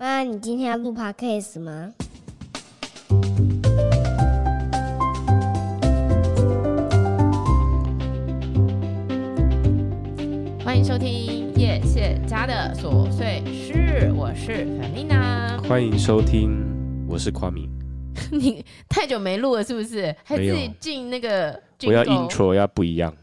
妈，你今天要录 podcast 吗？欢迎收听叶谢家的琐碎事，我是 Felina。欢迎收听，我是夸明。你太久没录了，是不是？还自己进那个？我要 intro 要不一样。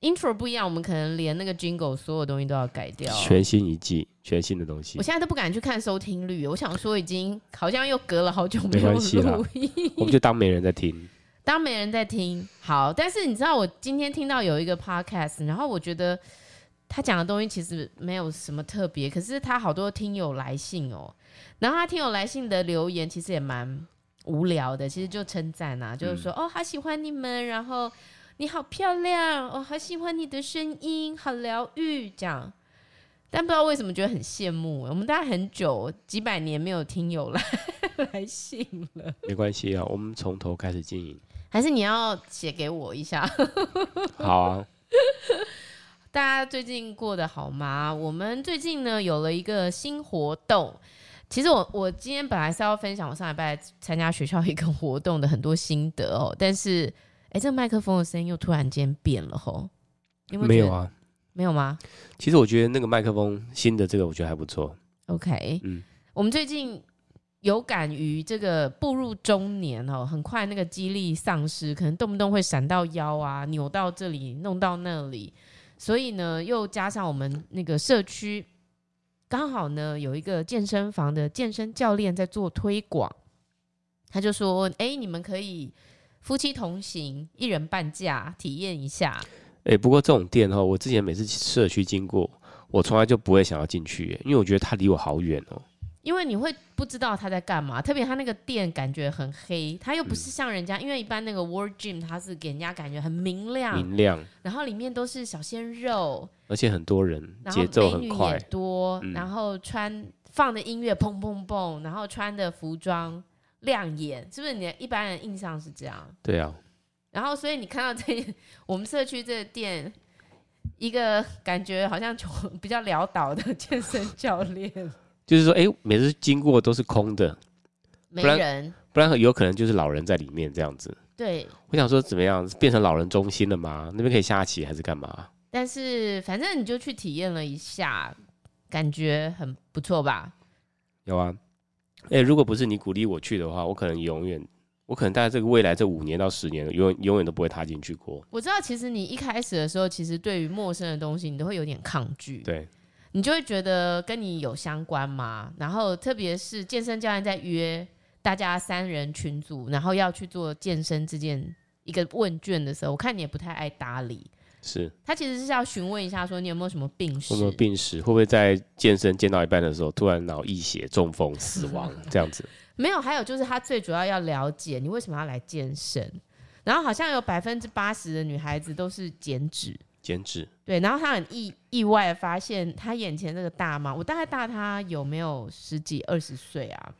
Intro 不一样，我们可能连那个 jingle 所有东西都要改掉，全新一季，全新的东西。我现在都不敢去看收听率，我想说已经 好像又隔了好久没有录音，我们就当没人在听，当没人在听。好，但是你知道我今天听到有一个 podcast，然后我觉得他讲的东西其实没有什么特别，可是他好多听友来信哦，然后他听友来信的留言其实也蛮无聊的，其实就称赞啊，就是说、嗯、哦，好喜欢你们，然后。你好漂亮，我、哦、好喜欢你的声音，好疗愈，这样。但不知道为什么觉得很羡慕。我们大概很久几百年没有听友来 来信了。没关系啊，我们从头开始经营。还是你要写给我一下？好啊。大家最近过得好吗？我们最近呢有了一个新活动。其实我我今天本来是要分享我上礼拜参加学校一个活动的很多心得哦，但是。哎，这个麦克风的声音又突然间变了吼！有没有，没有啊？没有吗？其实我觉得那个麦克风新的这个，我觉得还不错。OK，嗯，我们最近有感于这个步入中年哦，很快那个肌力丧失，可能动不动会闪到腰啊，扭到这里，弄到那里，所以呢，又加上我们那个社区刚好呢有一个健身房的健身教练在做推广，他就说：“哎，你们可以。”夫妻同行，一人半价，体验一下。哎、欸，不过这种店哈，我之前每次社区经过，我从来就不会想要进去，因为我觉得它离我好远哦。因为你会不知道他在干嘛，特别他那个店感觉很黑，他又不是像人家，嗯、因为一般那个 World Gym 它是给人家感觉很明亮，明亮，然后里面都是小鲜肉，而且很多人，节奏很快，多，嗯、然后穿放的音乐砰砰砰，然后穿的服装。亮眼，是不是你的一般人印象是这样？对啊。然后，所以你看到这我们社区这个店，一个感觉好像比较潦倒的健身教练，就是说，哎，每次经过都是空的，没人，不然有可能就是老人在里面这样子。对。我想说，怎么样变成老人中心了吗？那边可以下棋还是干嘛？但是反正你就去体验了一下，感觉很不错吧？有啊。哎、欸，如果不是你鼓励我去的话，我可能永远，我可能大概这个未来这五年到十年，永远永远都不会踏进去过。我知道，其实你一开始的时候，其实对于陌生的东西，你都会有点抗拒。对，你就会觉得跟你有相关吗？然后，特别是健身教练在约大家三人群组，然后要去做健身这件一个问卷的时候，我看你也不太爱搭理。是他其实是要询问一下，说你有没有什么病史？有没有病史？会不会在健身健到一半的时候，突然脑溢血、中风死亡这样子？没有，还有就是他最主要要了解你为什么要来健身。然后好像有百分之八十的女孩子都是减脂，减脂。对，然后他很意意外发现，他眼前这个大妈，我大概大他有没有十几二十岁啊？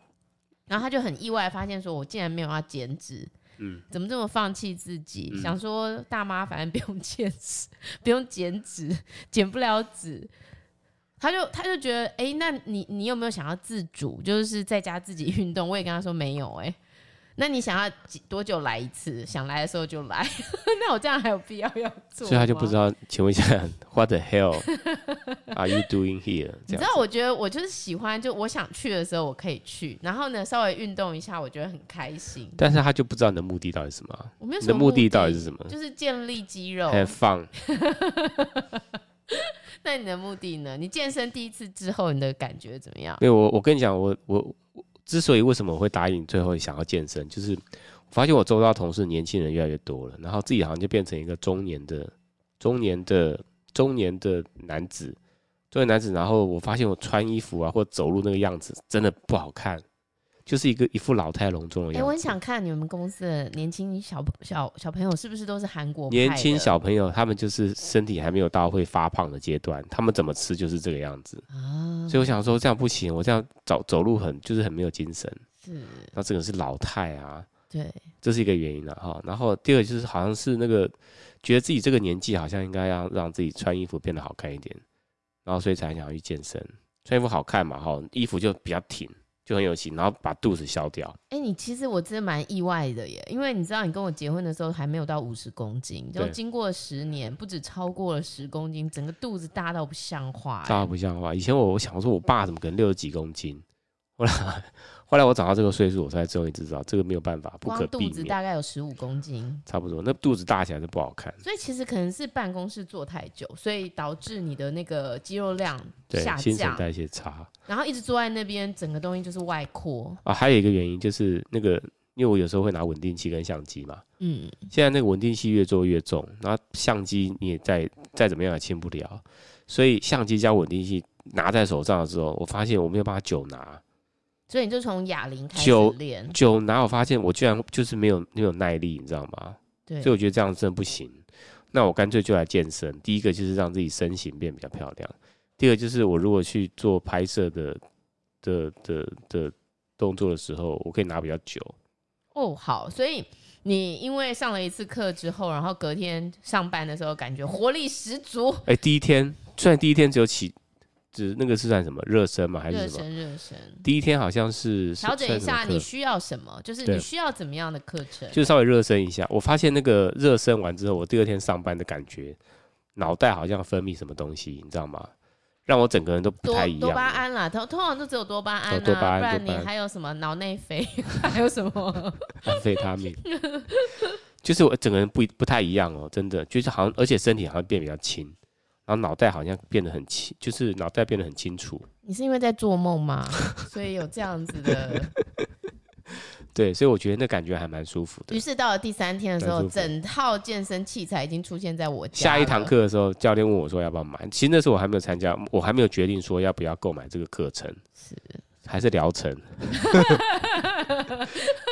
然后他就很意外发现，说我竟然没有要减脂。嗯，怎么这么放弃自己？嗯、想说大妈反正不用减脂，不用减脂，减不了脂，他就他就觉得，哎、欸，那你你有没有想要自主，就是在家自己运动？我也跟他说没有、欸，哎。那你想要几多久来一次？想来的时候就来。那我这样还有必要要做？所以他就不知道，请问一下，What the hell are you doing here？你知道，我觉得我就是喜欢，就我想去的时候我可以去，然后呢，稍微运动一下，我觉得很开心。但是他就不知道你的目的到底是什么？我没有什么你的目的到底是什么？就是建立肌肉。Have fun。那你的目的呢？你健身第一次之后，你的感觉怎么样？没有，我我跟你讲，我我。之所以为什么我会答应最后想要健身，就是我发现我周遭同事年轻人越来越多了，然后自己好像就变成一个中年的、中年的、中年的男子，中年男子。然后我发现我穿衣服啊或走路那个样子真的不好看。就是一个一副老态龙钟的样子。哎、欸，我很想看你们公司的年轻小小小朋友是不是都是韩国年轻小朋友？他们就是身体还没有到会发胖的阶段，他们怎么吃就是这个样子。啊，所以我想说这样不行，我这样走走路很就是很没有精神。是，那这个是老态啊。对，这是一个原因了哈。然后第二个就是好像是那个觉得自己这个年纪好像应该要让自己穿衣服变得好看一点，然后所以才想要去健身。穿衣服好看嘛，哈，衣服就比较挺，就很有型，然后把肚子消掉。哎、欸，你其实我真的蛮意外的耶，因为你知道，你跟我结婚的时候还没有到五十公斤，就经过十年，不止超过了十公斤，整个肚子大到不像话，大到不像话。以前我我想说，我爸怎么可能六十几公斤？后来。后来我长到这个岁数，我才终于知道这个没有办法，不可避免。肚子大概有十五公斤，差不多。那肚子大起来就不好看。所以其实可能是办公室坐太久，所以导致你的那个肌肉量下降，新陈代谢差。然后一直坐在那边，整个东西就是外扩。啊，还有一个原因就是那个，因为我有时候会拿稳定器跟相机嘛。嗯。现在那个稳定器越做越重，然后相机你也再再怎么样也轻不了，所以相机加稳定器拿在手上的时候，我发现我没有办法久拿。所以你就从哑铃开始练，久哪有发现我居然就是没有没有耐力，你知道吗？对，所以我觉得这样真的不行。那我干脆就来健身。第一个就是让自己身形变比较漂亮，第二个就是我如果去做拍摄的的的的动作的时候，我可以拿比较久。哦，好，所以你因为上了一次课之后，然后隔天上班的时候感觉活力十足。哎、欸，第一天虽然第一天只有起。只那个是算什么热身吗？还是什么？热身热身。第一天好像是调整一下，你需要什么？就是你需要怎么样的课程？就稍微热身一下。我发现那个热身完之后，我第二天上班的感觉，脑袋好像分泌什么东西，你知道吗？让我整个人都不太一样。多巴胺啦，通通常都只有多巴胺啊，多巴胺，不然你还有什么脑内啡？还有什么？安 非他命。就是我整个人不不太一样哦，真的，就是好像，而且身体好像变比较轻。然后脑袋好像变得很清，就是脑袋变得很清楚。你是因为在做梦吗？所以有这样子的。对，所以我觉得那感觉还蛮舒服的。于是到了第三天的时候，整套健身器材已经出现在我家。下一堂课的时候，教练问我说要不要买。其实那时候我还没有参加，我还没有决定说要不要购买这个课程，是还是疗程。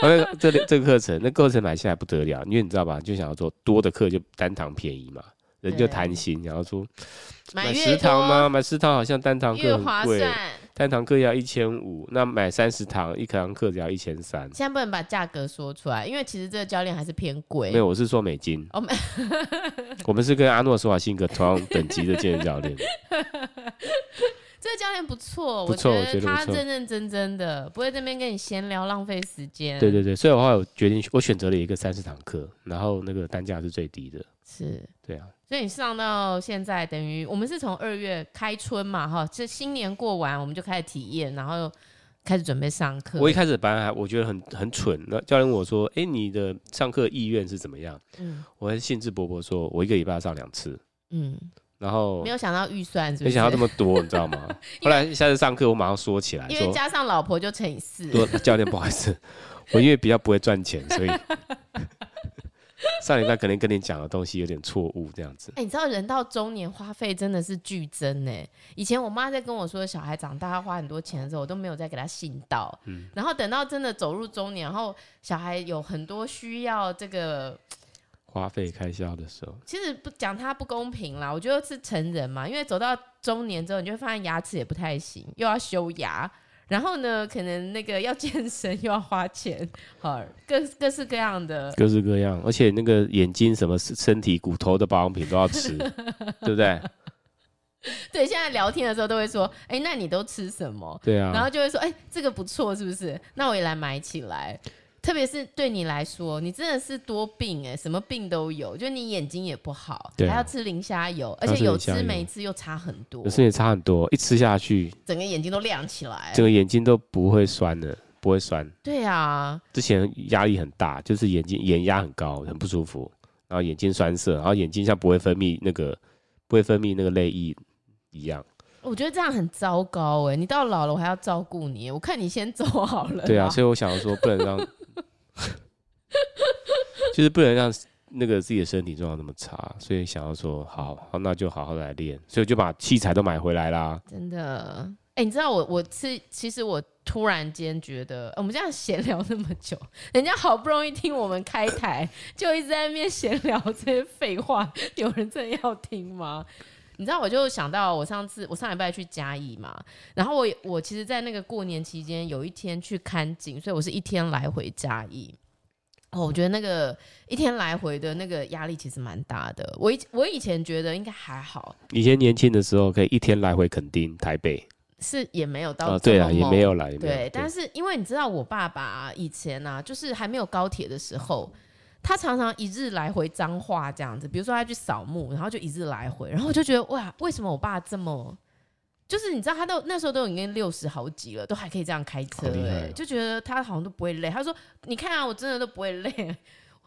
这这个课程，那课程买下来不得了，因为你知道吧，就想要做多的课就单堂便宜嘛。人就贪心，然后说买十堂吗？买十堂好像单堂课很贵，单堂课要一千五，那买三十堂，一堂课只要一千三。现在不能把价格说出来，因为其实这个教练还是偏贵。没有，我是说美金。哦，美，我们是跟阿诺施瓦辛格同样等级的健身教练。这个教练不错，不错，我觉得他认认真真的，不会在那边跟你闲聊浪费时间。对对对，所以的话，我决定我选择了一个三十堂课，然后那个单价是最低的。是，对啊。所以你上到现在，等于我们是从二月开春嘛，哈，这新年过完，我们就开始体验，然后又开始准备上课。我一开始本来还我觉得很很蠢，那教练问我说：“哎、欸，你的上课意愿是怎么样？”嗯，我还兴致勃勃说：“我一个礼拜要上两次。”嗯，然后没有想到预算是是，没想到这么多，你知道吗？后来下次上课，我马上说起来，因为加上老婆就乘以四。说教练不好意思，我因为比较不会赚钱，所以。上礼拜可能跟你讲的东西有点错误，这样子。哎、欸，你知道人到中年花费真的是剧增呢。以前我妈在跟我说小孩长大要花很多钱的时候，我都没有再给他信道。嗯。然后等到真的走入中年，然后小孩有很多需要这个花费开销的时候，其实不讲他不公平啦。我觉得是成人嘛，因为走到中年之后，你就会发现牙齿也不太行，又要修牙。然后呢，可能那个要健身又要花钱，好，各各式各样的，各式各样，而且那个眼睛什么身体骨头的保养品都要吃，对不对？对，现在聊天的时候都会说，哎，那你都吃什么？对啊，然后就会说，哎，这个不错，是不是？那我也来买起来。特别是对你来说，你真的是多病哎、欸，什么病都有，就你眼睛也不好，还要吃磷虾油，而且有吃没吃又差很多，有吃也差很多，一吃下去，整个眼睛都亮起来，整个眼睛都不会酸了，不会酸。对啊，之前压力很大，就是眼睛眼压很高，很不舒服，然后眼睛酸涩，然后眼睛像不会分泌那个不会分泌那个泪液一样。我觉得这样很糟糕哎、欸，你到老了我还要照顾你，我看你先走好了。对啊，所以我想说不能让。就是不能让那个自己的身体状况那么差，所以想要说好，好，那就好好来练，所以就把器材都买回来啦。真的，哎、你知道我我是其实我突然间觉得，我们这样闲聊那么久，人家好不容易听我们开台，就一直在那边闲聊这些废话，有人真的要听吗？你知道，我就想到我上次我上礼拜去嘉义嘛，然后我我其实，在那个过年期间有一天去看景，所以我是一天来回嘉义。哦，我觉得那个一天来回的那个压力其实蛮大的。我以我以前觉得应该还好，以前年轻的时候可以一天来回垦丁、台北，是也没有到哦，对啊，也没有来，对。但是因为你知道，我爸爸以前呢、啊，就是还没有高铁的时候，他常常一日来回脏话这样子。比如说他去扫墓，然后就一日来回，然后我就觉得哇，为什么我爸这么，就是你知道，他都那时候都已经六十好几了，都还可以这样开车、就觉得他好像都不会累。他说：“你看啊，我真的都不会累。”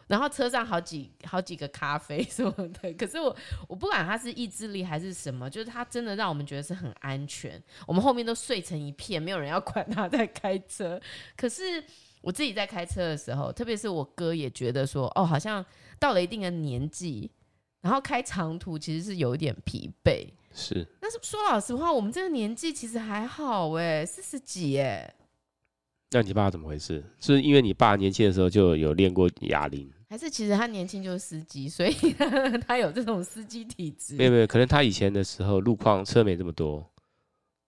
然后车上好几好几个咖啡什么的，可是我我不管他是意志力还是什么，就是他真的让我们觉得是很安全。我们后面都睡成一片，没有人要管他在开车。可是我自己在开车的时候，特别是我哥也觉得说，哦，好像到了一定的年纪，然后开长途其实是有一点疲惫。是，但是说老实话，我们这个年纪其实还好哎，四十几哎。那你爸怎么回事？是因为你爸年轻的时候就有练过哑铃？还是其实他年轻就是司机，所以 他有这种司机体质。没有没有，可能他以前的时候路况车没这么多，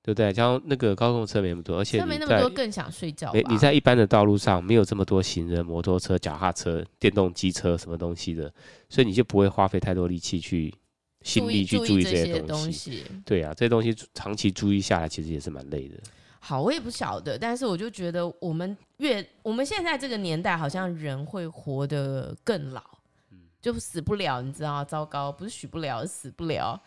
对不对？像那个高速车没那么多，而且车没那么多，更想睡觉。你在一般的道路上没有这么多行人、摩托车、脚踏车、电动机车什么东西的，所以你就不会花费太多力气去心力去注意这些东西。对啊，这些东西长期注意下来，其实也是蛮累的。好，我也不晓得，但是我就觉得我们越我们现在这个年代，好像人会活得更老，就死不了，你知道？糟糕，不是许不了，死不了，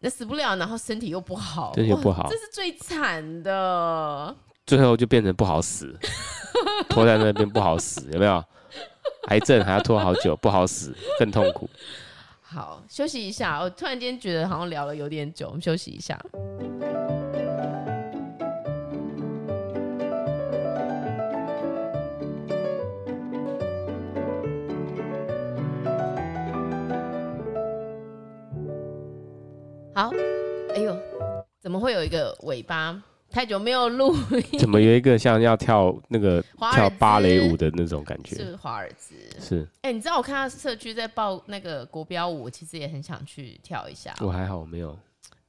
那死不了，然后身体又不好，身体又不好，这是最惨的。最后就变成不好死，拖在那边不好死，有没有？癌症还要拖好久，不好死，更痛苦。好，休息一下，我突然间觉得好像聊了有点久，我们休息一下。好，哎呦，怎么会有一个尾巴？太久没有录，怎么有一个像要跳那个跳芭蕾舞的那种感觉？是华尔兹，是。哎、欸，你知道我看到社区在报那个国标舞，我其实也很想去跳一下。我还好，没有。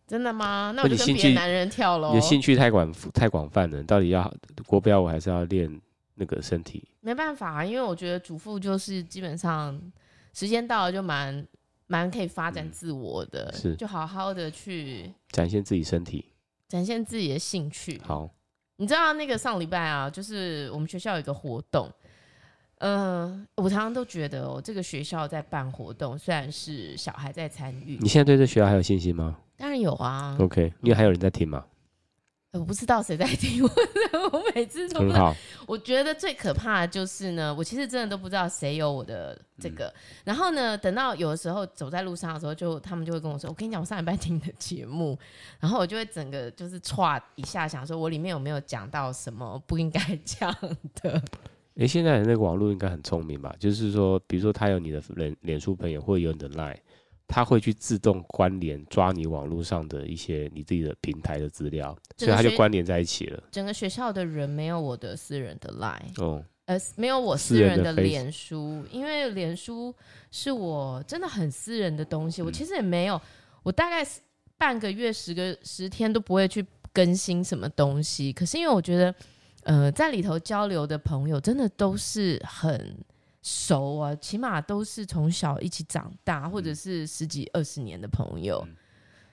真的吗？那我就跟别的男人跳喽。你的兴趣太广太广泛了，到底要国标舞还是要练那个身体？没办法，因为我觉得主妇就是基本上时间到了就蛮。蛮可以发展自我的，是就好好的去展现自己身体，展现自己的兴趣。好，你知道那个上礼拜啊，就是我们学校有一个活动，嗯、呃，我常常都觉得哦，这个学校在办活动，虽然是小孩在参与，你现在对这学校还有信心吗？当然有啊。OK，因为还有人在听吗？我不知道谁在听我，我每次都不知道。我觉得最可怕的就是呢，我其实真的都不知道谁有我的这个。嗯、然后呢，等到有的时候走在路上的时候，就他们就会跟我说：“我跟你讲，我上礼拜听你的节目。”然后我就会整个就是歘一下，想说我里面有没有讲到什么不应该讲的。哎，现在那个网络应该很聪明吧？就是说，比如说他有你的脸脸书朋友，或有你的 Line。他会去自动关联抓你网络上的一些你自己的平台的资料，所以他就关联在一起了。整个学校的人没有我的私人的 line 哦，呃，没有我私人的脸书，因为脸书是我真的很私人的东西。我其实也没有，我大概半个月、十个十天都不会去更新什么东西。可是因为我觉得，呃，在里头交流的朋友真的都是很。熟啊，起码都是从小一起长大，或者是十几二十年的朋友，嗯、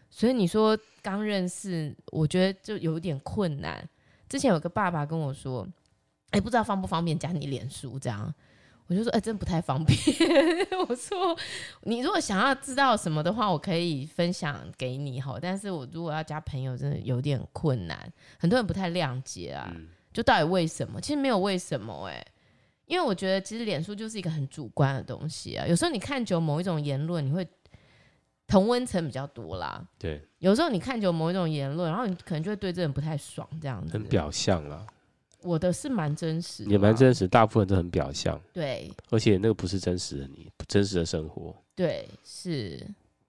所以你说刚认识，我觉得就有点困难。之前有个爸爸跟我说：“哎、欸，不知道方不方便加你脸书？”这样，我就说：“哎、欸，真不太方便。”我说：“你如果想要知道什么的话，我可以分享给你哈。但是我如果要加朋友，真的有点困难。很多人不太谅解啊，嗯、就到底为什么？其实没有为什么、欸，哎。”因为我觉得，其实脸书就是一个很主观的东西啊。有时候你看久某一种言论，你会同温层比较多啦。对。有时候你看久某一种言论，然后你可能就会对这人不太爽，这样子。很表象啦。我的是蛮真实的。也蛮真实，大部分都很表象。对。而且那个不是真实的你，真实的生活。对，是。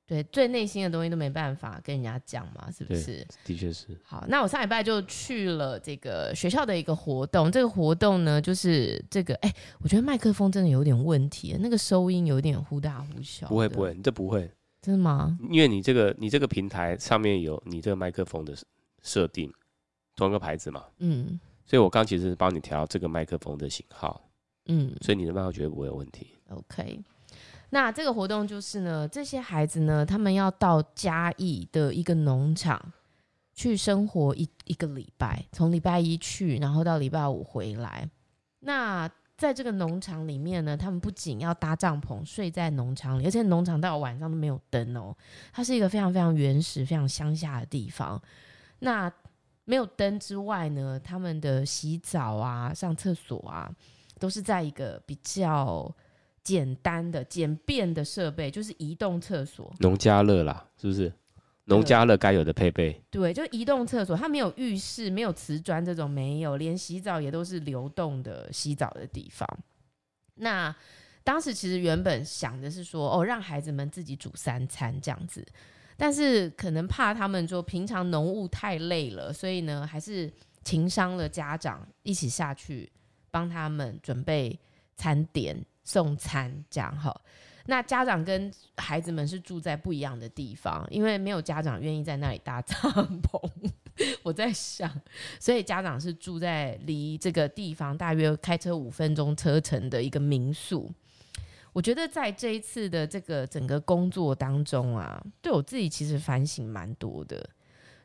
对，最内心的东西都没办法跟人家讲嘛，是不是？的确是。好，那我上礼拜就去了这个学校的一个活动。这个活动呢，就是这个，哎，我觉得麦克风真的有点问题，那个收音有点忽大忽小。不会不会，你这不会。真的吗？因为你这个你这个平台上面有你这个麦克风的设定，同一个牌子嘛。嗯。所以我刚其实是帮你调这个麦克风的型号。嗯。所以你的麦克绝对不会有问题。OK。那这个活动就是呢，这些孩子呢，他们要到嘉义的一个农场去生活一一个礼拜，从礼拜一去，然后到礼拜五回来。那在这个农场里面呢，他们不仅要搭帐篷睡在农场里，而且农场到晚上都没有灯哦。它是一个非常非常原始、非常乡下的地方。那没有灯之外呢，他们的洗澡啊、上厕所啊，都是在一个比较简单的、简便的设备，就是移动厕所。农家乐啦，是不是？农家乐该有的配备。对，就移动厕所，它没有浴室，没有瓷砖这种，没有，连洗澡也都是流动的洗澡的地方。那当时其实原本想的是说，哦，让孩子们自己煮三餐这样子，但是可能怕他们说平常农务太累了，所以呢，还是情商了家长一起下去帮他们准备餐点、送餐这样哈。那家长跟孩子们是住在不一样的地方，因为没有家长愿意在那里搭帐篷。我在想，所以家长是住在离这个地方大约开车五分钟车程的一个民宿。我觉得在这一次的这个整个工作当中啊，对我自己其实反省蛮多的。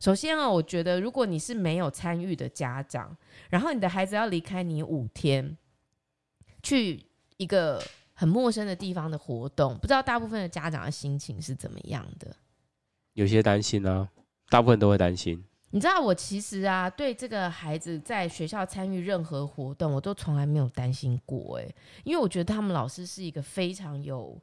首先啊，我觉得如果你是没有参与的家长，然后你的孩子要离开你五天，去一个。很陌生的地方的活动，不知道大部分的家长的心情是怎么样的？有些担心啊，大部分都会担心。你知道，我其实啊，对这个孩子在学校参与任何活动，我都从来没有担心过哎，因为我觉得他们老师是一个非常有，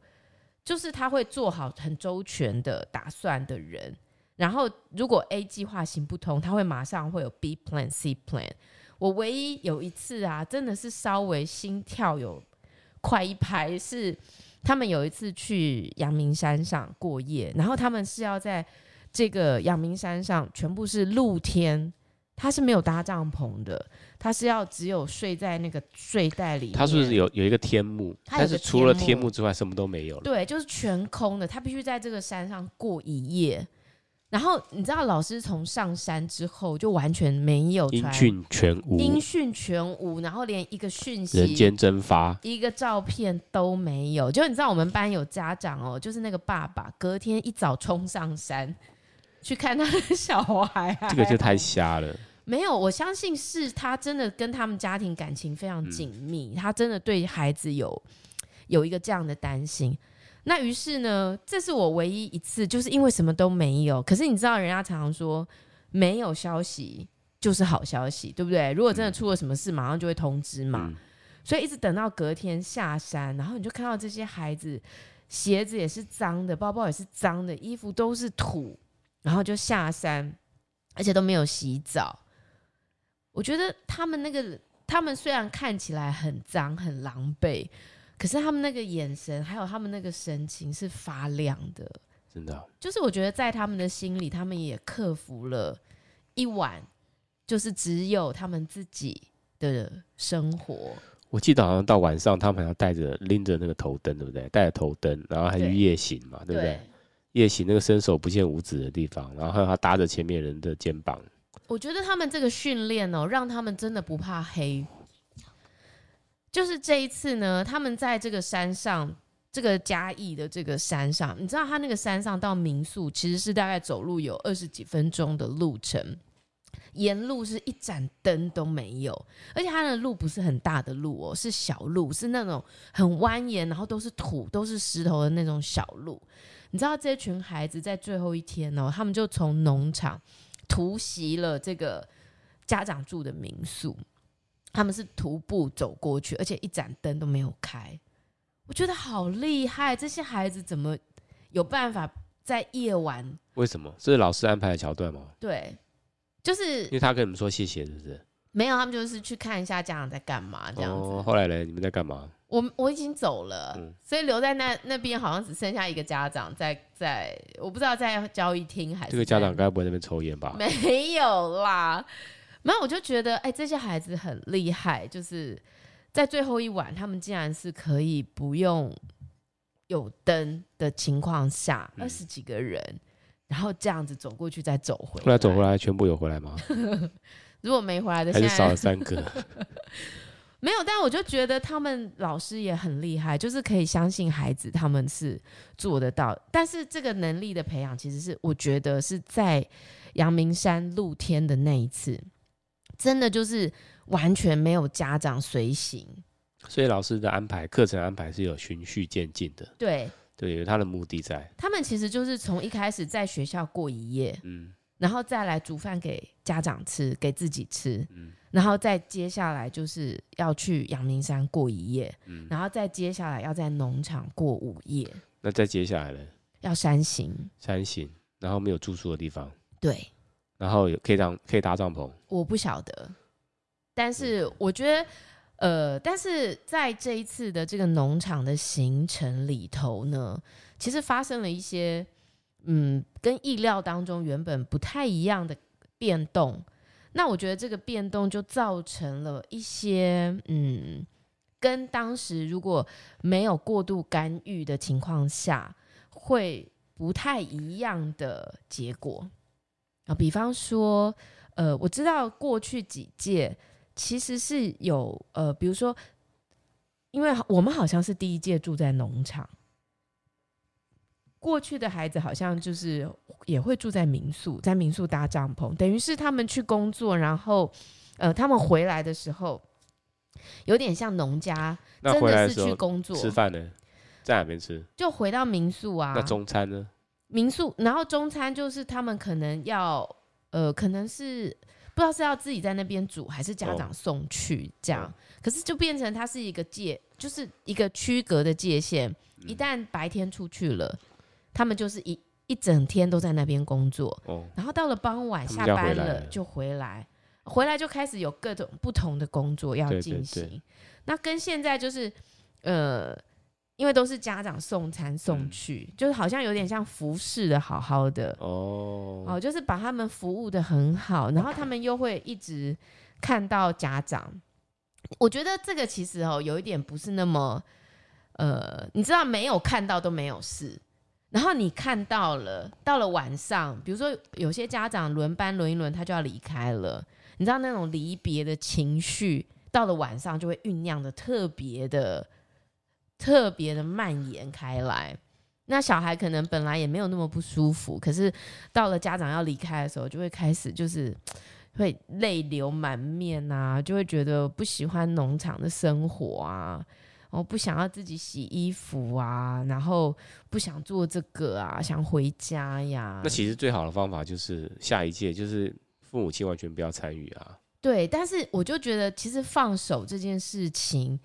就是他会做好很周全的打算的人。然后，如果 A 计划行不通，他会马上会有 B plan、C plan。我唯一有一次啊，真的是稍微心跳有。快一拍是他们有一次去阳明山上过夜，然后他们是要在这个阳明山上全部是露天，他是没有搭帐篷的，他是要只有睡在那个睡袋里面。他是不是有有一个天幕？但是除了天幕之外什么都没有了。对，就是全空的，他必须在这个山上过一夜。然后你知道，老师从上山之后就完全没有音讯全无，音讯全无，然后连一个讯息、人间蒸发、一个照片都没有。就你知道，我们班有家长哦，就是那个爸爸隔天一早冲上山去看他的小孩，这个就太瞎了。没有，我相信是他真的跟他们家庭感情非常紧密，嗯、他真的对孩子有有一个这样的担心。那于是呢，这是我唯一一次，就是因为什么都没有。可是你知道，人家常常说，没有消息就是好消息，对不对？如果真的出了什么事，马上就会通知嘛。嗯、所以一直等到隔天下山，然后你就看到这些孩子鞋子也是脏的，包包也是脏的，衣服都是土，然后就下山，而且都没有洗澡。我觉得他们那个，他们虽然看起来很脏、很狼狈。可是他们那个眼神，还有他们那个神情是发亮的，真的。就是我觉得在他们的心里，他们也克服了一晚，就是只有他们自己的生活。我记得好像到晚上，他们还要带着拎着那个头灯，对不对？带着头灯，然后还去夜行嘛，对，对不对？对。夜行那个伸手不见五指的地方，然后还有他搭着前面人的肩膀。我觉得他们这个训练哦，让他们真的不怕黑。就是这一次呢，他们在这个山上，这个嘉义的这个山上，你知道他那个山上到民宿其实是大概走路有二十几分钟的路程，沿路是一盏灯都没有，而且他的路不是很大的路哦，是小路，是那种很蜿蜒，然后都是土，都是石头的那种小路。你知道这群孩子在最后一天哦，他们就从农场突袭了这个家长住的民宿。他们是徒步走过去，而且一盏灯都没有开。我觉得好厉害，这些孩子怎么有办法在夜晚？为什么？这是老师安排的桥段吗？对，就是因为他跟你们说谢谢，是不是？没有，他们就是去看一下家长在干嘛这样子。哦，后来呢？你们在干嘛？我我已经走了，嗯、所以留在那那边好像只剩下一个家长在在，我不知道在交易厅还是这个家长该不会在那边抽烟吧？没有啦。然后我就觉得，哎，这些孩子很厉害，就是在最后一晚，他们竟然是可以不用有灯的情况下，二十几个人，嗯、然后这样子走过去再走回来。后来走回来，全部有回来吗？如果没回来的，还是少了三个。没有，但我就觉得他们老师也很厉害，就是可以相信孩子，他们是做得到。但是这个能力的培养，其实是我觉得是在阳明山露天的那一次，真的就是完全没有家长随行，所以老师的安排课程安排是有循序渐进的。对对，有他的目的在。他们其实就是从一开始在学校过一夜，嗯，然后再来煮饭给家长吃，给自己吃，嗯。然后再接下来就是要去阳明山过一夜，嗯，然后再接下来要在农场过午夜。那再接下来呢？要山行，山行，然后没有住宿的地方。对，然后有可以当可以搭帐篷。我不晓得，但是我觉得，呃，但是在这一次的这个农场的行程里头呢，其实发生了一些，嗯，跟意料当中原本不太一样的变动。那我觉得这个变动就造成了一些，嗯，跟当时如果没有过度干预的情况下，会不太一样的结果啊。比方说，呃，我知道过去几届其实是有，呃，比如说，因为我们好像是第一届住在农场。过去的孩子好像就是也会住在民宿，在民宿搭帐篷，等于是他们去工作，然后呃，他们回来的时候有点像农家，真的是去工作吃饭呢，在哪边吃？就回到民宿啊。那中餐呢？民宿，然后中餐就是他们可能要呃，可能是不知道是要自己在那边煮，还是家长送去这样。哦、可是就变成它是一个界，就是一个区隔的界限。一旦白天出去了。他们就是一一整天都在那边工作，哦，然后到了傍晚下班了就回来，回来就开始有各种不同的工作要进行。对对对。那跟现在就是，呃，因为都是家长送餐送去，嗯，就是好像有点像服侍的好好的哦，哦，就是把他们服务的很好，然后他们又会一直看到家长。我觉得这个其实哦，有一点不是那么，呃，你知道没有看到都没有事。然后你看到了，到了晚上，比如说有些家长轮班轮一轮，他就要离开了。你知道那种离别的情绪，到了晚上就会酝酿的特别的、特别的蔓延开来。那小孩可能本来也没有那么不舒服，可是到了家长要离开的时候，就会开始就是 会泪流满面啊，就会觉得不喜欢农场的生活啊。我不想要自己洗衣服啊，然后不想做这个啊，想回家呀。那其实最好的方法就是下一届就是父母亲完全不要参与啊。对，但是我就觉得其实放手这件事情，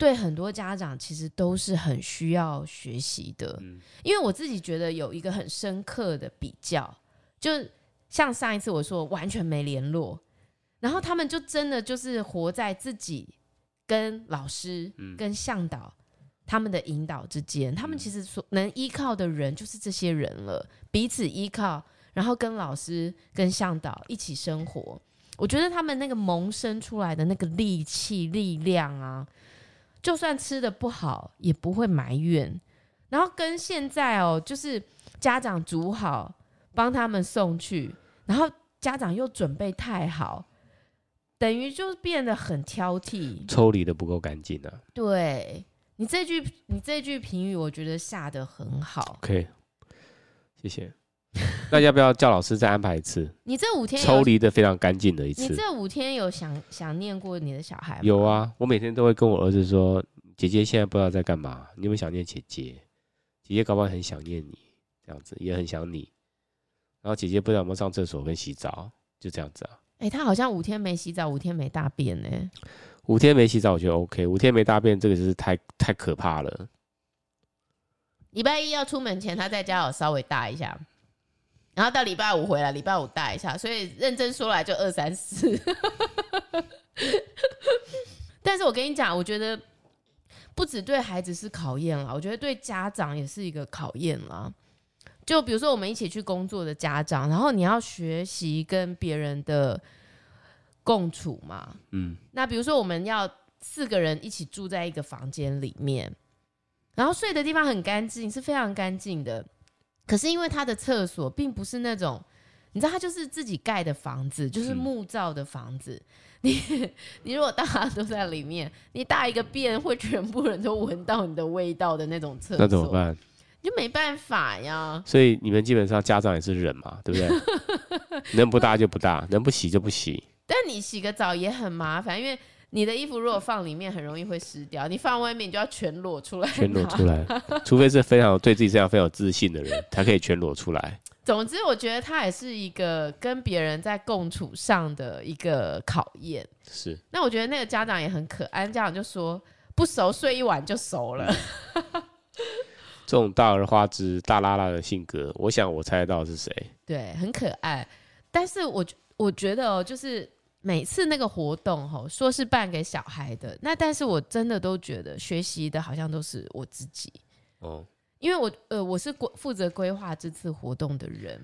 对很多家长其实都是很需要学习的。嗯，因为我自己觉得有一个很深刻的比较，就像上一次我说完全没联络，然后他们就真的就是活在自己。跟老师、跟向导他们的引导之间，他们其实所能依靠的人就是这些人了，彼此依靠，然后跟老师、跟向导一起生活。我觉得他们那个萌生出来的那个力气、力量啊，就算吃的不好也不会埋怨。然后跟现在哦，就是家长煮好帮他们送去，然后家长又准备太好。等于就变得很挑剔，抽离的不够干净啊。对，你这句，你这句评语，我觉得下得很好。OK，谢谢。那要不要叫老师再安排一次？你这五天抽离的非常干净的一次。你这五天有想想念过你的小孩吗？有啊，我每天都会跟我儿子说：“姐姐现在不知道在干嘛，你有没有想念姐姐？姐姐搞不好很想念你，这样子也很想你。然后姐姐不知道有没有上厕所跟洗澡，就这样子啊。”哎、欸，他好像五天没洗澡，五天没大便呢。五天没洗澡，我觉得 OK。五天没大便，这个就是太太可怕了。礼拜一要出门前，他在家有稍微大一下，然后到礼拜五回来，礼拜五带一下，所以认真说来就二三四。但是我跟你讲，我觉得不止对孩子是考验了，我觉得对家长也是一个考验了。就比如说，我们一起去工作的家长，然后你要学习跟别人的共处嘛。嗯。那比如说，我们要四个人一起住在一个房间里面，然后睡的地方很干净，是非常干净的。可是因为他的厕所并不是那种你知道，他就是自己盖的房子，就是木造的房子。你你如果大家都在里面，你大一个便会全部人都闻到你的味道的那种厕所，那怎么办？就没办法呀。所以你们基本上家长也是忍嘛，对不对？能不大就不大，能不洗就不洗。但你洗个澡也很麻烦，因为你的衣服如果放里面，很容易会湿掉；你放外面，你就要全裸出来。全裸出来，除非是非常对自己这样非常有自信的人，才可以全裸出来。总之，我觉得他也是一个跟别人在共处上的一个考验。是。那我觉得那个家长也很可爱，家长就说不熟睡一晚就熟了。这种大而化之、大拉拉的性格，我想我猜得到是谁。对，很可爱。但是我我觉得哦，就是每次那个活动吼，说是办给小孩的，那但是我真的都觉得学习的好像都是我自己。哦。因为我呃我是规负责规划这次活动的人，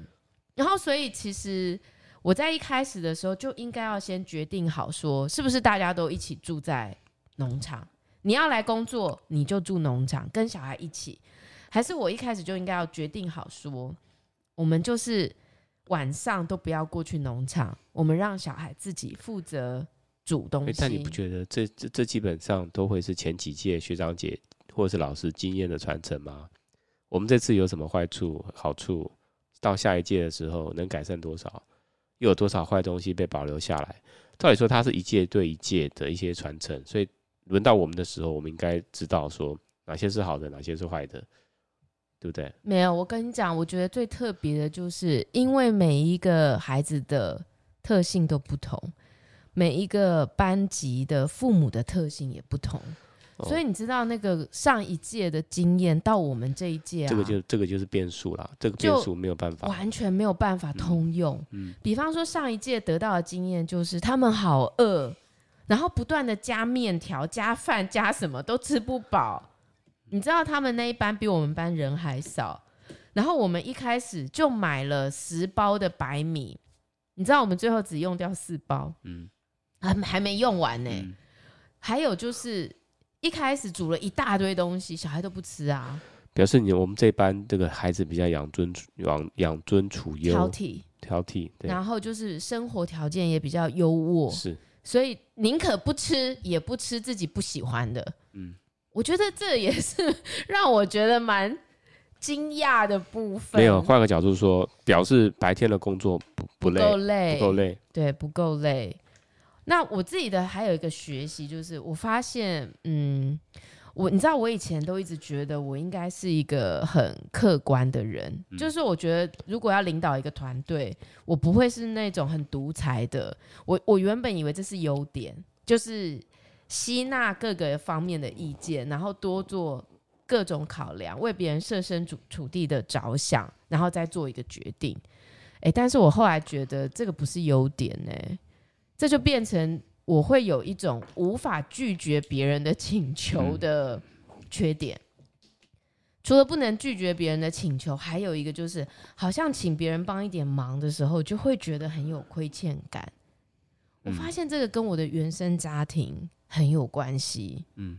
然后所以其实我在一开始的时候就应该要先决定好说，是不是大家都一起住在农场？你要来工作，你就住农场，跟小孩一起，还是我一开始就应该要决定好说，我们就是晚上都不要过去农场，我们让小孩自己负责煮东西。但你不觉得这这这基本上都会是前几届学长姐或者是老师经验的传承吗？我们这次有什么坏处、好处？到下一届的时候能改善多少？又有多少坏东西被保留下来？照理说，它是一届对一届的一些传承，所以轮到我们的时候，我们应该知道说哪些是好的，哪些是坏的，对不对？没有，我跟你讲，我觉得最特别的就是，因为每一个孩子的特性都不同，每一个班级的父母的特性也不同。所以你知道那个上一届的经验到我们这一届啊，这个就这个就是变数了，这个变数没有办法，完全没有办法通用。嗯，比方说上一届得到的经验就是他们好饿，然后不断的加面条、加饭、加什么都吃不饱。你知道他们那一班比我们班人还少，然后我们一开始就买了十包的白米，你知道我们最后只用掉四包，嗯，还还没用完呢。还有就是。一开始煮了一大堆东西，小孩都不吃啊。表示你我们这班这个孩子比较养尊养养尊处优，挑剔挑剔。然后就是生活条件也比较优渥，是。所以宁可不吃，也不吃自己不喜欢的。嗯，我觉得这也是 让我觉得蛮惊讶的部分。没有，换个角度说，表示白天的工作不不累，不够累，不够累，对，不够累。那我自己的还有一个学习，就是我发现，嗯，我你知道，我以前都一直觉得我应该是一个很客观的人，嗯，就是我觉得如果要领导一个团队，我不会是那种很独裁的。我我原本以为这是优点，就是吸纳各个方面的意见，然后多做各种考量，为别人设身处处地的着想，然后再做一个决定。诶，但是我后来觉得这个不是优点呢。这就变成我会有一种无法拒绝别人的请求的缺点。除了不能拒绝别人的请求，还有一个就是，好像请别人帮一点忙的时候，就会觉得很有亏欠感。我发现这个跟我的原生家庭很有关系。嗯，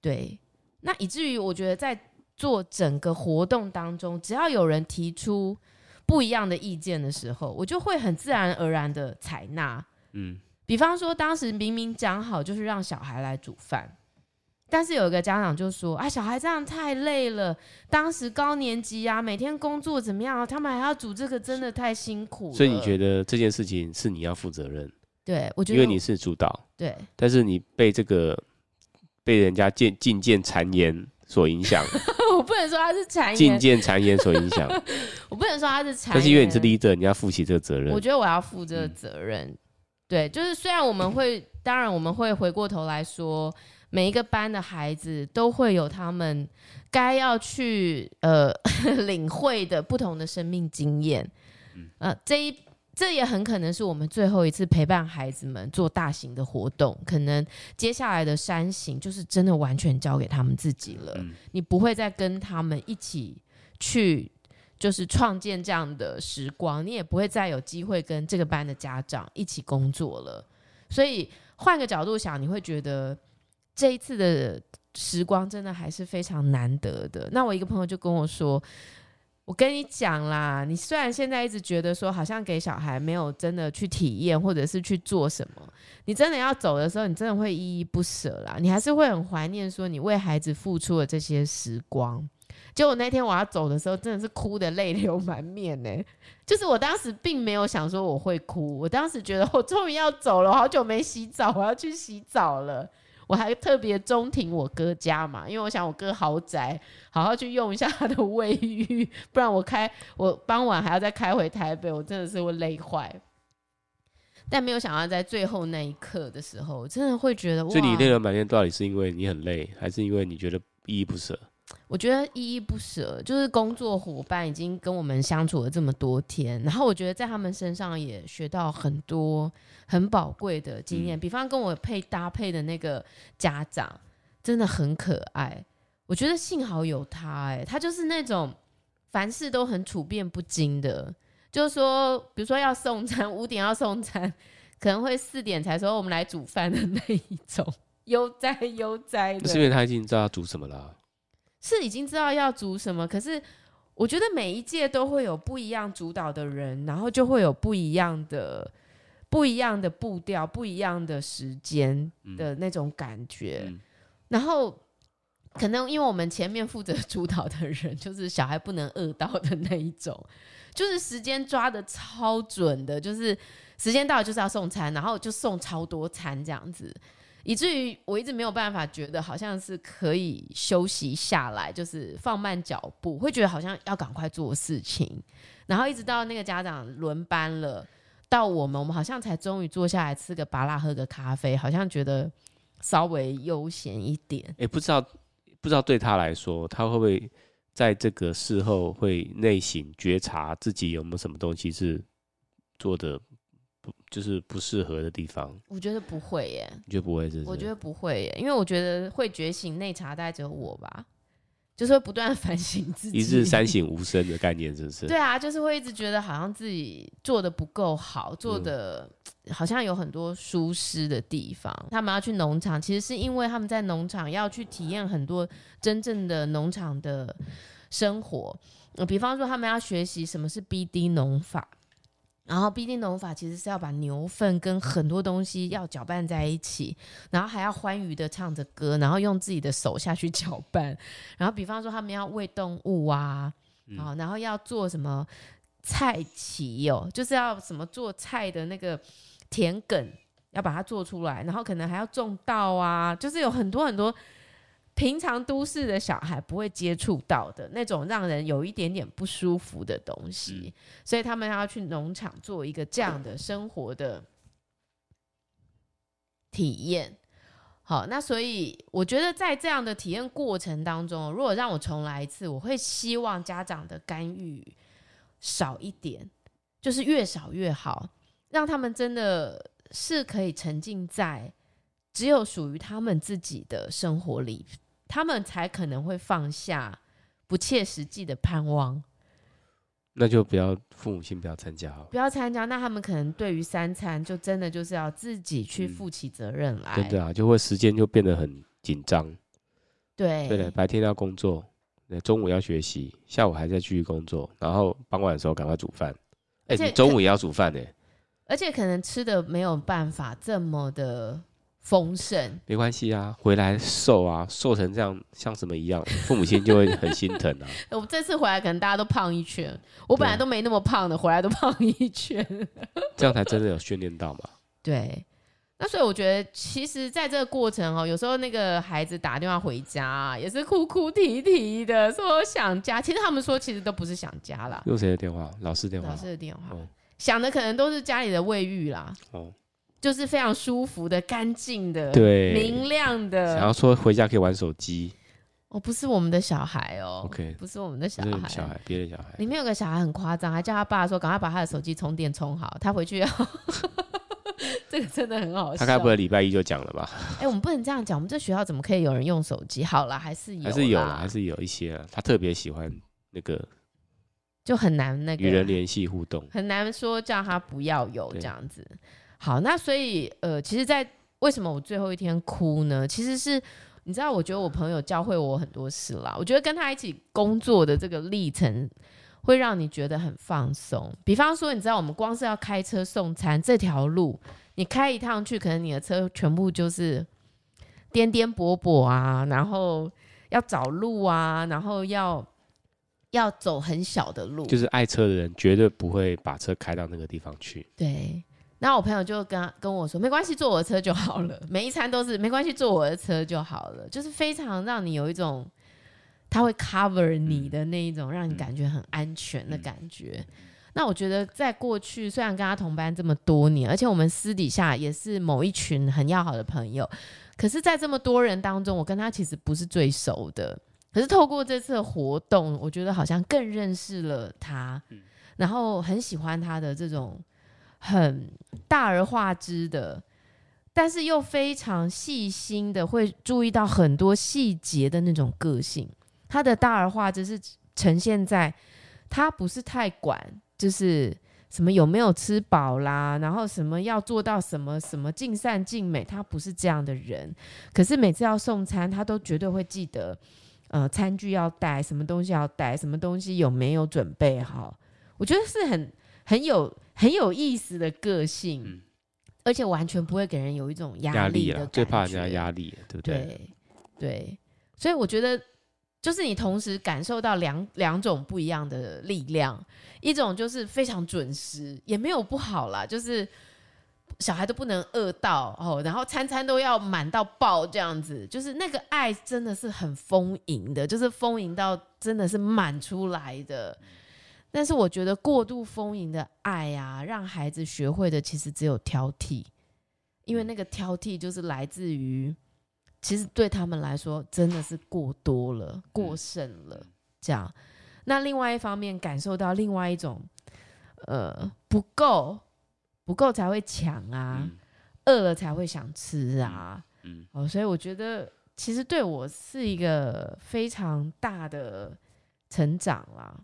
对。那以至于我觉得在做整个活动当中，只要有人提出不一样的意见的时候，我就会很自然而然的采纳。嗯，比方说，当时明明讲好就是让小孩来煮饭，但是有一个家长就说：“啊，小孩这样太累了。当时高年级啊，每天工作怎么样？他们还要煮这个，真的太辛苦了。”所以你觉得这件事情是你要负责任？对，我觉得，因为你是主导。对，但是你被这个被人家进进谏谗言所影响。我不能说他是谗言，进谏谗言所影响。我不能说他是谗言，但是因为你是 leader，你要负起这个责任。我觉得我要负这个责任。嗯对，就是虽然我们会，当然我们会回过头来说，每一个班的孩子都会有他们该要去呃 领会的不同的生命经验，呃，这一这也很可能是我们最后一次陪伴孩子们做大型的活动，可能接下来的山行就是真的完全交给他们自己了，你不会再跟他们一起去。就是创建这样的时光，你也不会再有机会跟这个班的家长一起工作了。所以换个角度想，你会觉得这一次的时光真的还是非常难得的。那我一个朋友就跟我说，我跟你讲啦，你虽然现在一直觉得说好像给小孩没有真的去体验或者是去做什么，你真的要走的时候，你真的会依依不舍啦，你还是会很怀念说你为孩子付出的这些时光。结果那天我要走的时候，真的是哭得泪流满面呢。就是我当时并没有想说我会哭，我当时觉得我终于要走了，好久没洗澡，我要去洗澡了。我还特别中庭我哥家嘛，因为我想我哥豪宅，好好去用一下他的卫浴，不然我开我傍晚还要再开回台北，我真的是会累坏。但没有想到在最后那一刻的时候，真的会觉得，所以你泪流满面到底是因为你很累，还是因为你觉得依依不舍？我觉得依依不舍，就是工作伙伴已经跟我们相处了这么多天，然后我觉得在他们身上也学到很多很宝贵的经验。嗯、比方跟我配搭配的那个家长真的很可爱，我觉得幸好有他、欸，哎，他就是那种凡事都很处变不惊的，就是说，比如说要送餐，五点要送餐，可能会四点才说我们来煮饭的那一种，悠哉悠哉的。是因为他已经知道要煮什么了。是已经知道要煮什么，可是我觉得每一届都会有不一样主导的人，然后就会有不一样的、不一样的步调、不一样的时间的那种感觉。嗯嗯、然后可能因为我们前面负责主导的人，就是小孩不能饿到的那一种，就是时间抓的超准的，就是时间到了就是要送餐，然后就送超多餐这样子。以至于我一直没有办法觉得好像是可以休息下来，就是放慢脚步，会觉得好像要赶快做事情，然后一直到那个家长轮班了，到我们，我们好像才终于坐下来吃个芭乐，喝个咖啡，好像觉得稍微悠闲一点。哎、不知道不知道对他来说，他会不会在这个事后会内省觉察自己有没有什么东西是做的？不就是不适合的地方？我觉得不会耶。你觉得不会是不是？我觉得不会耶，因为我觉得会觉醒内查大概只有我吧，就是会不断 反省自己。一日三省吾身的概念，是不是？对啊，就是会一直觉得好像自己做的不够好，做的好像有很多疏失的地方。嗯、他们要去农场，其实是因为他们在农场要去体验很多真正的农场的生活。比方说，他们要学习什么是 BD 农法。然后必定农法其实是要把牛粪跟很多东西要搅拌在一起，然后还要欢愉的唱着歌，然后用自己的手下去搅拌。然后比方说他们要喂动物啊，好，然后要做什么菜畦哦，就是要什么做菜的那个田埂要把它做出来，然后可能还要种稻啊，就是有很多很多。平常都市的小孩不会接触到的那种让人有一点点不舒服的东西，嗯、所以他们要去农场做一个这样的生活的体验。好，那所以我觉得在这样的体验过程当中，如果让我重来一次，我会希望家长的干预少一点，就是越少越好，让他们真的是可以沉浸在只有属于他们自己的生活里。他们才可能会放下不切实际的盼望，那就不要父母亲不要参加，不要参加。那他们可能对于三餐就真的就是要自己去负起责任来。对、嗯、啊，就会时间就变得很紧张。对对的，白天要工作，中午要学习，下午还在继续工作，然后傍晚的时候赶快煮饭。哎且，你中午也要煮饭呢？而且可能吃的没有办法这么的。丰盛没关系啊，回来瘦啊，瘦成这样像什么一样，父母亲就会很心疼啊。我这次回来可能大家都胖一圈，我本来都没那么胖的，回来都胖一圈，这样才真的有训练到嘛。对，那所以我觉得，其实在这个过程哦，有时候那个孩子打电话回家，也是哭哭啼啼的，说想家。其实他们说，其实都不是想家啦。用谁的电话？老师电话。老师的电话。哦、想的可能都是家里的卫浴啦。哦。就是非常舒服的、干净的、对明亮的。想要说回家可以玩手机。哦，不是我们的小孩哦。OK，不是我们的小孩。小孩，别的小孩。里面有个小孩很夸张，还叫他爸说：“赶快把他的手机充电充好，他回去要。”这个真的很好笑。他该不会礼拜一就讲了吧？哎、欸，我们不能这样讲。我们这学校怎么可以有人用手机？好了，还是有，还是有，还是有一些。他特别喜欢那个，就很难那个与人联系互动，很难说叫他不要有这样子。好，那所以呃，其实，在为什么我最后一天哭呢？其实是你知道，我觉得我朋友教会我很多事啦。我觉得跟他一起工作的这个历程，会让你觉得很放松。比方说，你知道我们光是要开车送餐这条路，你开一趟去，可能你的车全部就是颠颠簸簸啊，然后要找路啊，然后要要走很小的路。就是爱车的人绝对不会把车开到那个地方去。对。那我朋友就跟跟我说，没关系，坐我的车就好了。每一餐都是没关系，坐我的车就好了，就是非常让你有一种他会 cover 你的那一种，让你感觉很安全的感觉。那我觉得在过去，虽然跟他同班这么多年，而且我们私底下也是某一群很要好的朋友，可是，在这么多人当中，我跟他其实不是最熟的。可是透过这次的活动，我觉得好像更认识了他，然后很喜欢他的这种。很大而化之的，但是又非常细心的，会注意到很多细节的那种个性。他的大而化之是呈现在他不是太管，就是什么有没有吃饱啦，然后什么要做到什么什么尽善尽美，他不是这样的人。可是每次要送餐，他都绝对会记得，呃，餐具要带，什么东西要带，什么东西有没有准备好。我觉得是很很有。很有意思的个性，嗯、而且完全不会给人有一种压力的感觉。最怕人家压力，对不对？对，对，所以我觉得，就是你同时感受到两两种不一样的力量，一种就是非常准时，也没有不好啦，就是小孩都不能饿到哦，然后餐餐都要满到爆这样子，就是那个爱真的是很丰盈的，就是丰盈到真的是满出来的。但是我觉得过度丰盈的爱啊，让孩子学会的其实只有挑剔，因为那个挑剔就是来自于，其实对他们来说真的是过多了、过剩了，这样。那另外一方面感受到另外一种，呃，不够，不够才会抢啊，饿了才会想吃啊，嗯，哦，所以我觉得其实对我是一个非常大的成长啦。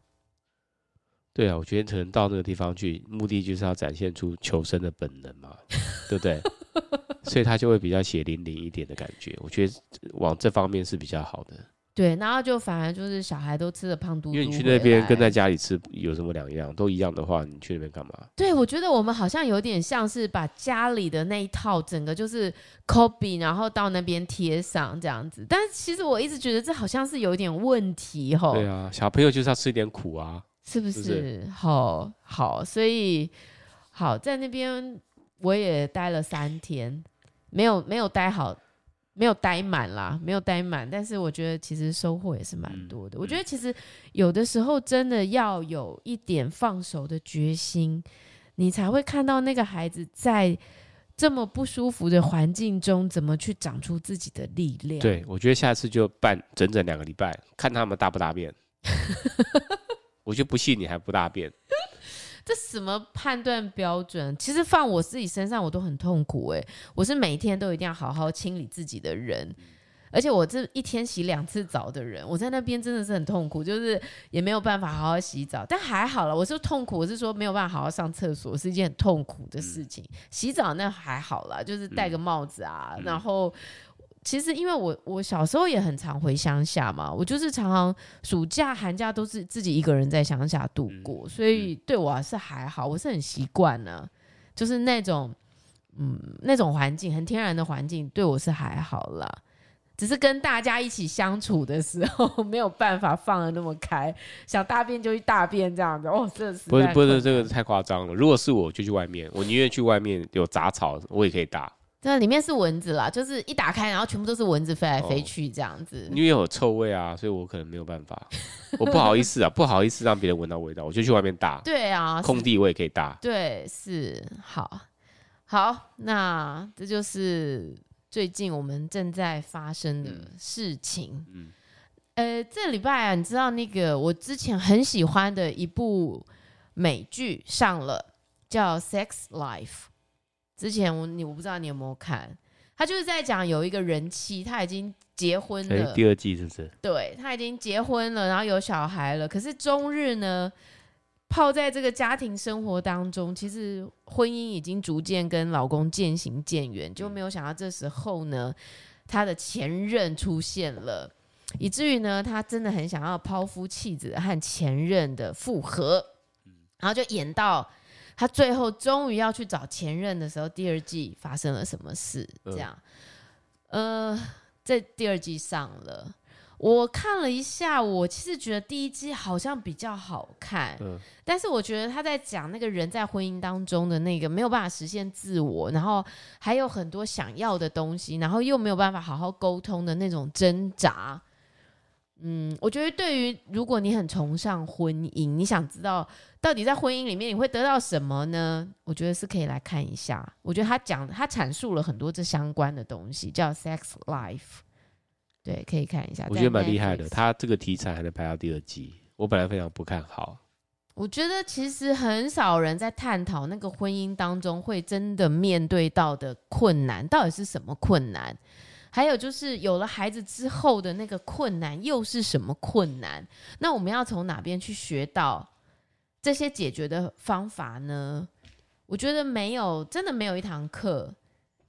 对啊，我觉得可能到那个地方去，目的就是要展现出求生的本能嘛，对不对？所以他就会比较血淋淋一点的感觉。我觉得往这方面是比较好的。对，然后就反而就是小孩都吃的胖嘟嘟。因为你去那边跟在家里吃有什么两样？都一样的话，你去那边干嘛？对，我觉得我们好像有点像是把家里的那一套整个就是 copy，然后到那边贴上这样子。但是其实我一直觉得这好像是有点问题吼。对啊，小朋友就是要吃一点苦啊。是不是，是，不是好好？所以好在那边我也待了三天，没有没有待好，没有待满啦，没有待满。但是我觉得其实收获也是蛮多的。嗯、我觉得其实有的时候真的要有一点放手的决心，你才会看到那个孩子在这么不舒服的环境中怎么去长出自己的力量。对，我觉得下次就办整整两个礼拜，看他们大不大便。我就不信你还不大便，这什么判断标准？其实放我自己身上，我都很痛苦哎。我是每天都一定要好好清理自己的人，而且我这一天洗两次澡的人，我在那边真的是很痛苦，就是也没有办法好好洗澡。但还好了，我是痛苦，我是说没有办法好好上厕所，是一件很痛苦的事情。洗澡那还好啦，就是戴个帽子啊，然后。其实，因为我我小时候也很常回乡下嘛，我就是常常暑假寒假都是自己一个人在乡下度过，所以对我是还好，我是很习惯呢，就是那种嗯那种环境很天然的环境，对我是还好啦。只是跟大家一起相处的时候，没有办法放的那么开，想大便就去大便这样子。哦，这是不是不是这个太夸张了？如果是我就去外面，我宁愿去外面有杂草，我也可以大。这里面是蚊子啦，就是一打开，然后全部都是蚊子飞来飞去这样子。因为有臭味啊，所以我可能没有办法，我不好意思啊，不好意思让别人闻到味道，我就去外面搭。对啊，空地我也可以搭。对，是好，好，那这就是最近我们正在发生的事情。嗯，呃，这礼拜啊，你知道那个我之前很喜欢的一部美剧上了，叫《Sex Life》。之前我你我不知道你有没有看，他就是在讲有一个人妻，他已经结婚了，第二季是不是？对，他已经结婚了，然后有小孩了，可是终日呢泡在这个家庭生活当中，其实婚姻已经逐渐跟老公渐行渐远，就没有想到这时候呢，他的前任出现了，以至于呢，他真的很想要抛夫弃子和前任的复合，然后就演到他最后终于要去找前任的时候，第二季发生了什么事？这样，呃，在第二季上了。我看了一下，我其实觉得第一季好像比较好看，嗯，但是我觉得他在讲那个人在婚姻当中的那个没有办法实现自我，然后还有很多想要的东西，然后又没有办法好好沟通的那种挣扎。嗯，我觉得对于如果你很崇尚婚姻，你想知道到底在婚姻里面你会得到什么呢？我觉得是可以来看一下。我觉得他讲他阐述了很多这相关的东西，叫 Sex Life。对，可以看一下。我觉得蛮厉害的，他这个题材还能拍到第二季。我本来非常不看好。我觉得其实很少人在探讨那个婚姻当中会真的面对到的困难，到底是什么困难？还有就是有了孩子之后的那个困难又是什么困难？那我们要从哪边去学到这些解决的方法呢？我觉得没有，真的没有一堂课。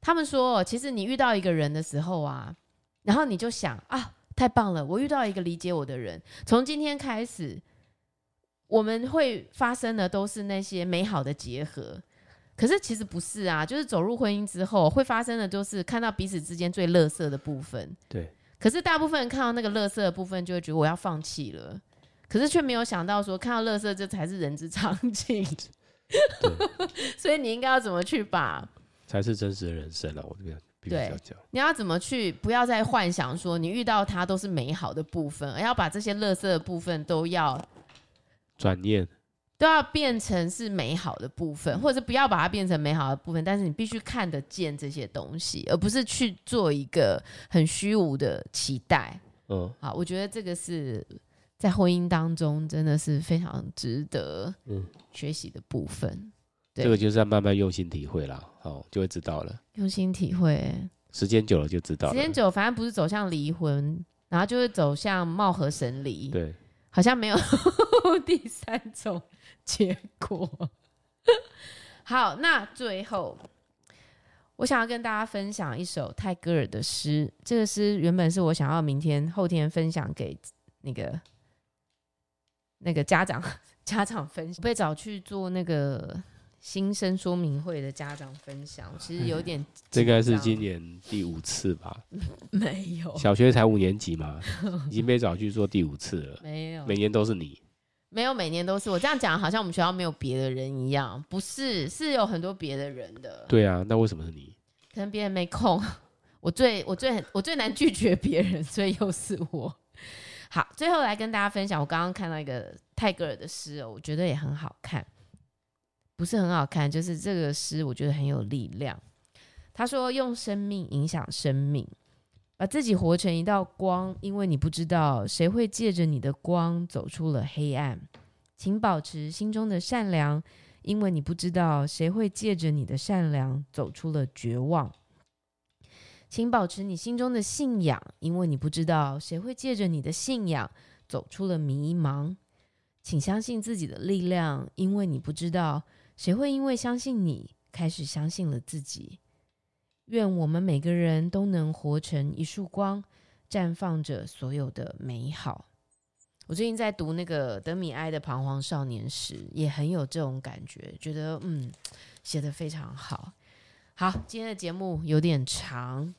他们说，其实你遇到一个人的时候啊。然后你就想啊，太棒了！我遇到一个理解我的人。从今天开始，我们会发生的都是那些美好的结合。可是其实不是啊，就是走入婚姻之后会发生的，就是看到彼此之间最乐色的部分。对。可是大部分人看到那个乐色的部分，就会觉得我要放弃了。可是却没有想到说，看到乐色这才是人之常情。所以你应该要怎么去把？才是真实的人生了，我这边必须要讲，你要怎么去？不要再幻想说你遇到他都是美好的部分，而要把这些乐色的部分都要转念，都要变成是美好的部分，或者是不要把它变成美好的部分。但是你必须看得见这些东西，而不是去做一个很虚无的期待。嗯，好，我觉得这个是在婚姻当中真的是非常值得嗯学习的部分。嗯这个就是要慢慢用心体会啦，好，就会知道了。用心体会，时间久了就知道了。时间久，反正不是走向离婚，然后就会走向貌合神离。对，好像没有 第三种结果。好，那最后我想要跟大家分享一首泰戈尔的诗。这个诗原本是我想要明天、后天分享给那个那个家长 家长分享，被找去做那个。新生说明会的家长分享，其实有点，这应该是今年第五次吧？没有，小学才五年级嘛，已经被找去做第五次了。没有，每年都是你，没有，每年都是我。这样讲好像我们学校没有别的人一样，不是，是有很多别的人的。对啊，那为什么是你？可能别人没空，我最我最我最难拒绝别人，所以又是我。好，最后来跟大家分享，我刚刚看到一个泰戈尔的诗哦，我觉得也很好看。不是很好看，就是这个诗，我觉得很有力量。他说：“用生命影响生命，把自己活成一道光，因为你不知道谁会借着你的光走出了黑暗。请保持心中的善良，因为你不知道谁会借着你的善良走出了绝望。请保持你心中的信仰，因为你不知道谁会借着你的信仰走出了迷茫。请相信自己的力量，因为你不知道。”谁会因为相信你，开始相信了自己？愿我们每个人都能活成一束光，绽放着所有的美好。我最近在读那个德米埃的《彷徨少年时》，也很有这种感觉，觉得嗯，写得非常好。好，今天的节目有点长，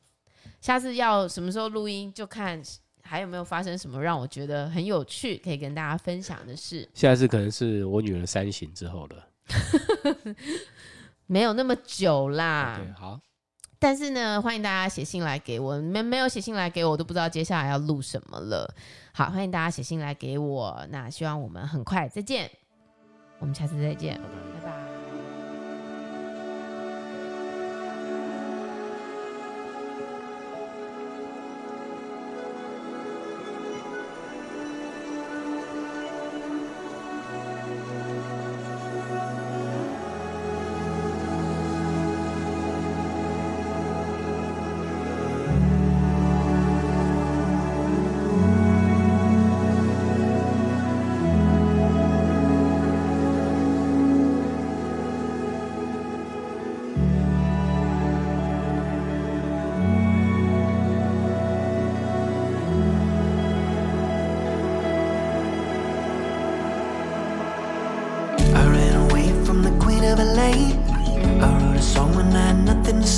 下次要什么时候录音，就看还有没有发生什么让我觉得很有趣，可以跟大家分享的事。下次可能是我女儿三醒之后了。没有那么久啦。Okay, 好，但是呢，欢迎大家写信来给我。没没有写信来给我，我都不知道接下来要录什么了。好，欢迎大家写信来给我。那希望我们很快再见，我们下次再见，拜拜。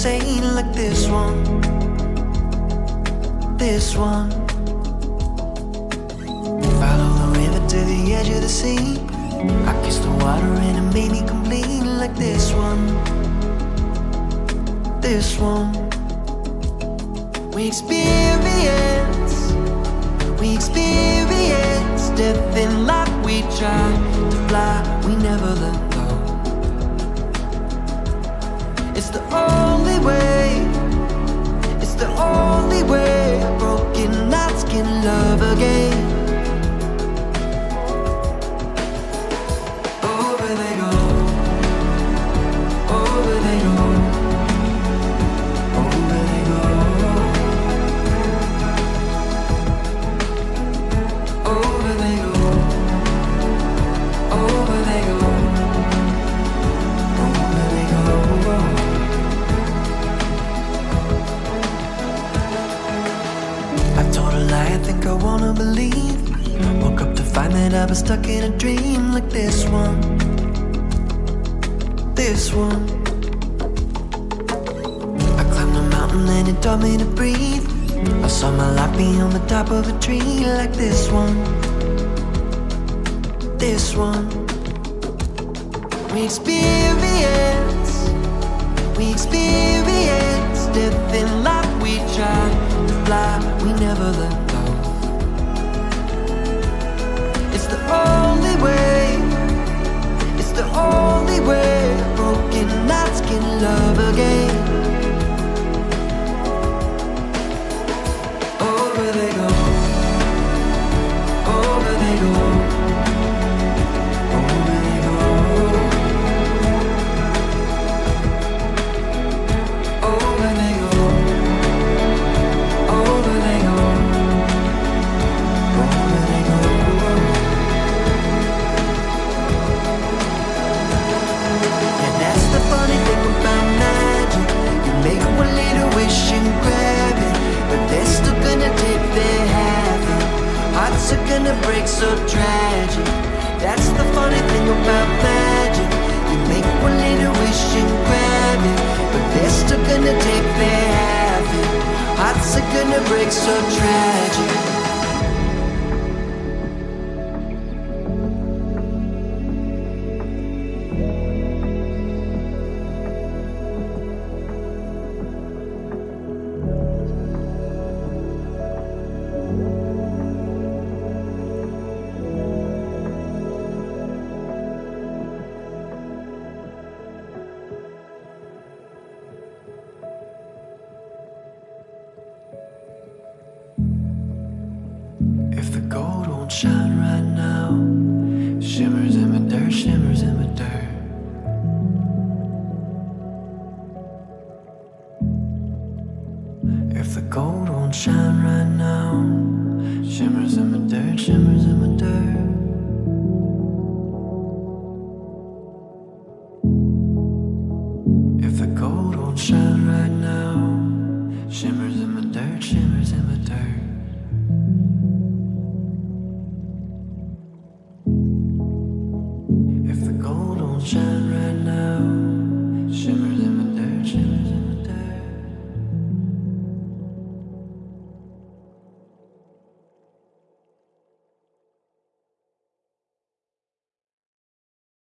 Say, like this one. This one. Follow the river to the edge of the sea. I kissed the water and it made me complete, like this one. This one. We experience, we experience death in life. We try to fly, we never let love again. Was stuck in a dream like this one. This one. I climbed a mountain and it taught me to breathe. I saw my life be on the top of a tree like this one. This one. We experience, we experience death in life. We try to fly, we never let only way. Broken hearts can love again. Hearts are gonna break so tragic. That's the funny thing about magic. You make one little wish and grab it, but they're still gonna take their half. Hearts are gonna break so tragic.